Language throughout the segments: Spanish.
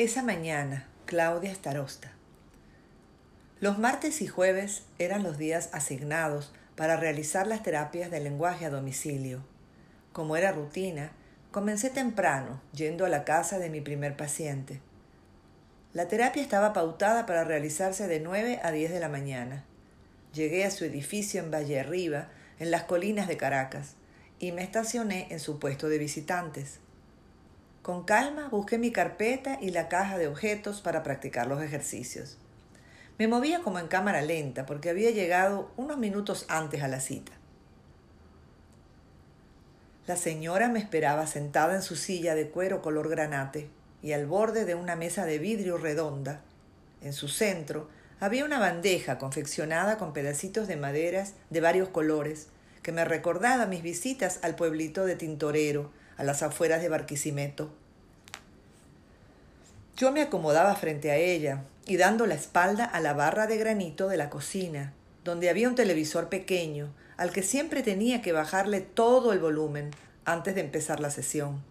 Esa mañana, Claudia Starosta. Los martes y jueves eran los días asignados para realizar las terapias de lenguaje a domicilio. Como era rutina, comencé temprano, yendo a la casa de mi primer paciente. La terapia estaba pautada para realizarse de 9 a 10 de la mañana. Llegué a su edificio en Valle Arriba, en las colinas de Caracas, y me estacioné en su puesto de visitantes. Con calma busqué mi carpeta y la caja de objetos para practicar los ejercicios. Me movía como en cámara lenta porque había llegado unos minutos antes a la cita. La señora me esperaba sentada en su silla de cuero color granate y al borde de una mesa de vidrio redonda. En su centro había una bandeja confeccionada con pedacitos de maderas de varios colores que me recordaba mis visitas al pueblito de Tintorero, a las afueras de Barquisimeto. Yo me acomodaba frente a ella y dando la espalda a la barra de granito de la cocina, donde había un televisor pequeño al que siempre tenía que bajarle todo el volumen antes de empezar la sesión.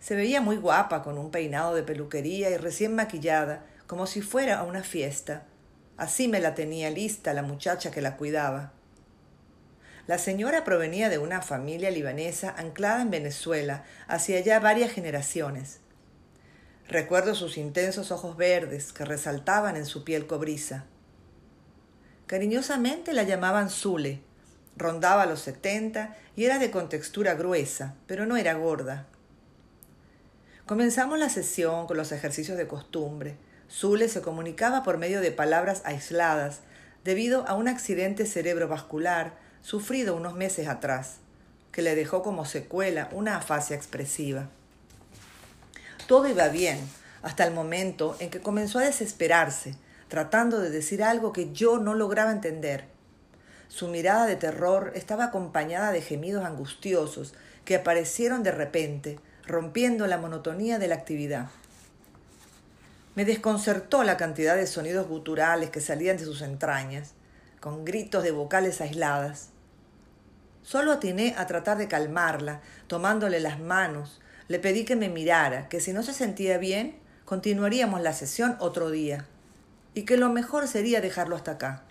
Se veía muy guapa con un peinado de peluquería y recién maquillada, como si fuera a una fiesta. Así me la tenía lista la muchacha que la cuidaba. La señora provenía de una familia libanesa anclada en Venezuela hacia ya varias generaciones. Recuerdo sus intensos ojos verdes que resaltaban en su piel cobriza. Cariñosamente la llamaban Zule. Rondaba los setenta y era de contextura gruesa, pero no era gorda. Comenzamos la sesión con los ejercicios de costumbre. Zule se comunicaba por medio de palabras aisladas debido a un accidente cerebrovascular sufrido unos meses atrás, que le dejó como secuela una afasia expresiva. Todo iba bien, hasta el momento en que comenzó a desesperarse, tratando de decir algo que yo no lograba entender. Su mirada de terror estaba acompañada de gemidos angustiosos que aparecieron de repente, rompiendo la monotonía de la actividad. Me desconcertó la cantidad de sonidos guturales que salían de sus entrañas, con gritos de vocales aisladas. Solo atiné a tratar de calmarla, tomándole las manos. Le pedí que me mirara, que si no se sentía bien, continuaríamos la sesión otro día, y que lo mejor sería dejarlo hasta acá.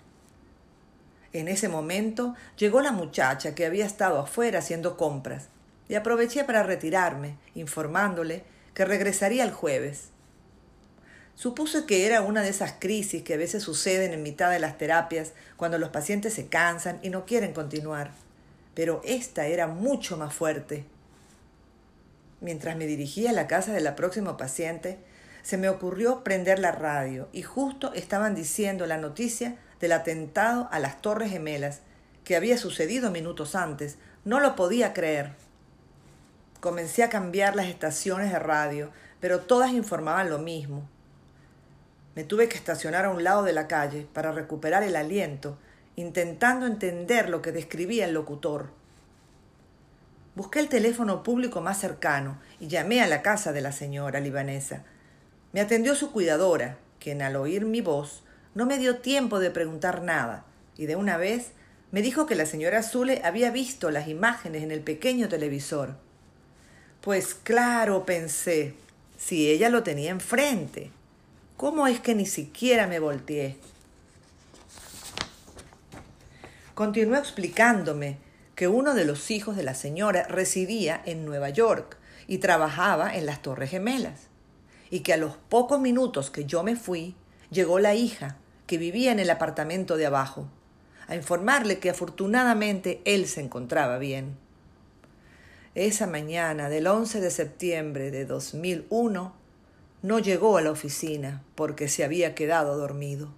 En ese momento llegó la muchacha que había estado afuera haciendo compras, y aproveché para retirarme, informándole que regresaría el jueves. Supuse que era una de esas crisis que a veces suceden en mitad de las terapias cuando los pacientes se cansan y no quieren continuar pero esta era mucho más fuerte. Mientras me dirigía a la casa de la próxima paciente, se me ocurrió prender la radio y justo estaban diciendo la noticia del atentado a las Torres Gemelas, que había sucedido minutos antes. No lo podía creer. Comencé a cambiar las estaciones de radio, pero todas informaban lo mismo. Me tuve que estacionar a un lado de la calle para recuperar el aliento intentando entender lo que describía el locutor. Busqué el teléfono público más cercano y llamé a la casa de la señora libanesa. Me atendió su cuidadora, quien al oír mi voz no me dio tiempo de preguntar nada, y de una vez me dijo que la señora Zule había visto las imágenes en el pequeño televisor. Pues claro, pensé, si ella lo tenía enfrente, ¿cómo es que ni siquiera me volteé? Continuó explicándome que uno de los hijos de la señora residía en Nueva York y trabajaba en las Torres Gemelas, y que a los pocos minutos que yo me fui, llegó la hija, que vivía en el apartamento de abajo, a informarle que afortunadamente él se encontraba bien. Esa mañana del 11 de septiembre de 2001 no llegó a la oficina porque se había quedado dormido.